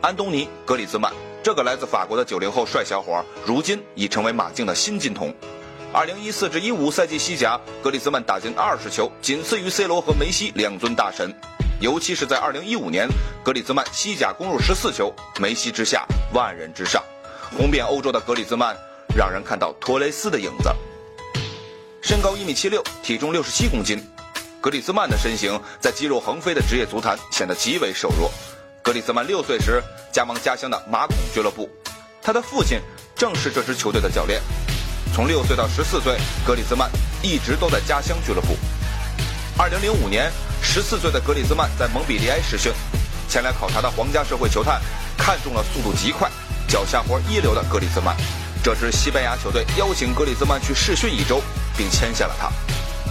安东尼·格里兹曼，这个来自法国的九零后帅小伙，如今已成为马竞的新金童。二零一四至一五赛季西甲，格里兹曼打进二十球，仅次于 C 罗和梅西两尊大神。尤其是在二零一五年，格里兹曼西甲攻入十四球，梅西之下，万人之上，红遍欧洲的格里兹曼，让人看到托雷斯的影子。身高一米七六，体重六十七公斤，格里兹曼的身形在肌肉横飞的职业足坛显得极为瘦弱。格里兹曼六岁时加盟家乡的马孔俱乐部，他的父亲正是这支球队的教练。从六岁到十四岁，格里兹曼一直都在家乡俱乐部。二零零五年，十四岁的格里兹曼在蒙彼利埃试训，前来考察的皇家社会球探看中了速度极快、脚下活一流的格里兹曼。这支西班牙球队邀请格里兹曼去试训一周，并签下了他。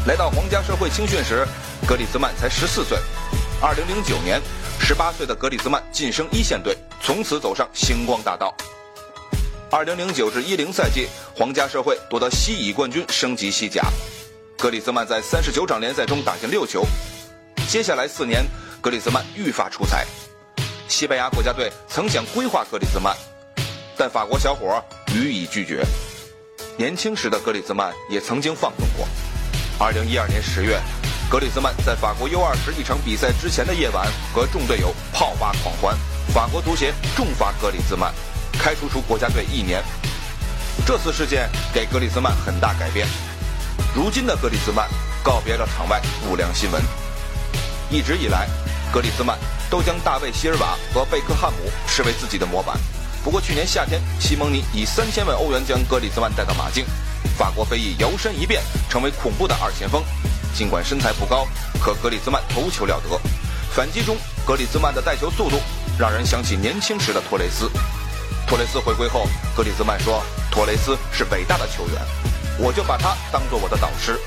来到皇家社会青训时，格里兹曼才十四岁。二零零九年，十八岁的格里兹曼晋升一线队，从此走上星光大道。二零零九至一零赛季，皇家社会夺得西乙冠军，升级西甲。格里兹曼在三十九场联赛中打进六球。接下来四年，格里兹曼愈发出彩。西班牙国家队曾想规划格里兹曼，但法国小伙予以拒绝。年轻时的格里兹曼也曾经放纵过。二零一二年十月，格里兹曼在法国 U 二十一场比赛之前的夜晚，和众队友泡吧狂欢，法国足协重罚格里兹曼。开除出国家队一年，这次事件给格里兹曼很大改变。如今的格里兹曼告别了场外不良新闻。一直以来，格里兹曼都将大卫席尔瓦和贝克汉姆视为自己的模板。不过去年夏天，西蒙尼以三千万欧元将格里兹曼带到马竞，法国非议摇身一变成为恐怖的二前锋。尽管身材不高，可格里兹曼头球了得。反击中，格里兹曼的带球速度让人想起年轻时的托雷斯。托雷斯回归后，格里兹曼说：“托雷斯是伟大的球员，我就把他当做我的导师。”